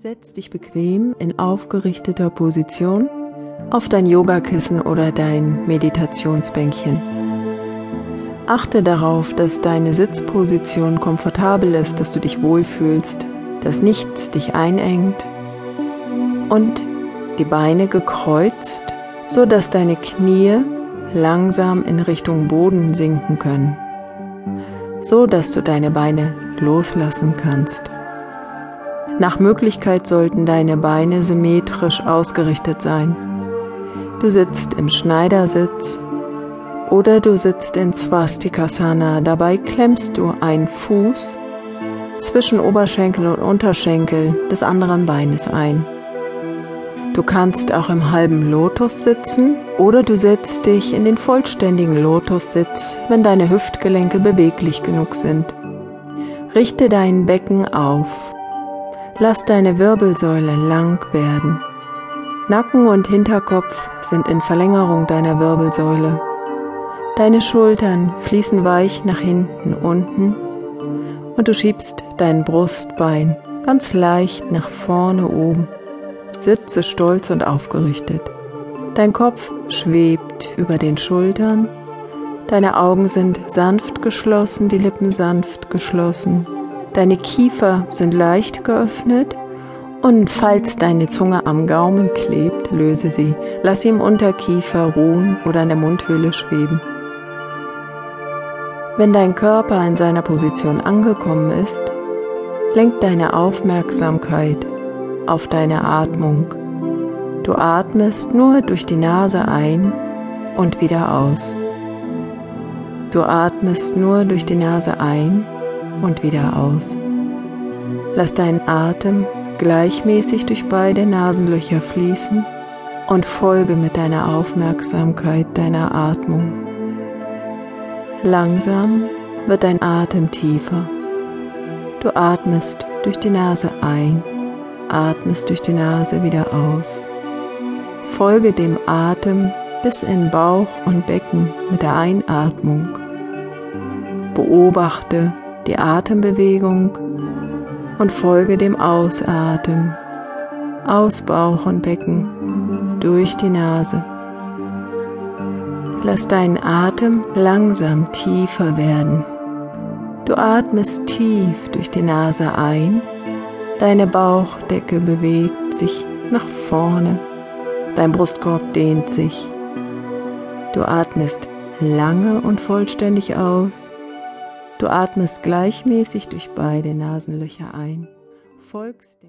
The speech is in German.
Setz dich bequem in aufgerichteter Position auf dein Yogakissen oder dein Meditationsbänkchen. Achte darauf, dass deine Sitzposition komfortabel ist, dass du dich wohlfühlst, dass nichts dich einengt und die Beine gekreuzt, so dass deine Knie langsam in Richtung Boden sinken können, so dass du deine Beine loslassen kannst. Nach Möglichkeit sollten deine Beine symmetrisch ausgerichtet sein. Du sitzt im Schneidersitz oder du sitzt in Swastikasana. Dabei klemmst du einen Fuß zwischen Oberschenkel und Unterschenkel des anderen Beines ein. Du kannst auch im halben Lotus sitzen oder du setzt dich in den vollständigen Lotussitz, wenn deine Hüftgelenke beweglich genug sind. Richte dein Becken auf Lass deine Wirbelsäule lang werden. Nacken und Hinterkopf sind in Verlängerung deiner Wirbelsäule. Deine Schultern fließen weich nach hinten unten und du schiebst dein Brustbein ganz leicht nach vorne oben. Sitze stolz und aufgerichtet. Dein Kopf schwebt über den Schultern. Deine Augen sind sanft geschlossen, die Lippen sanft geschlossen. Deine Kiefer sind leicht geöffnet und falls deine Zunge am Gaumen klebt, löse sie. Lass sie im Unterkiefer ruhen oder in der Mundhöhle schweben. Wenn dein Körper in seiner Position angekommen ist, lenk deine Aufmerksamkeit auf deine Atmung. Du atmest nur durch die Nase ein und wieder aus. Du atmest nur durch die Nase ein und wieder aus. Lass deinen Atem gleichmäßig durch beide Nasenlöcher fließen und folge mit deiner Aufmerksamkeit deiner Atmung. Langsam wird dein Atem tiefer. Du atmest durch die Nase ein, atmest durch die Nase wieder aus. Folge dem Atem bis in Bauch und Becken mit der Einatmung. Beobachte, die Atembewegung und folge dem Ausatmen aus Bauch und Becken durch die Nase. Lass deinen Atem langsam tiefer werden. Du atmest tief durch die Nase ein, deine Bauchdecke bewegt sich nach vorne, dein Brustkorb dehnt sich. Du atmest lange und vollständig aus Du atmest gleichmäßig durch beide Nasenlöcher ein, folgst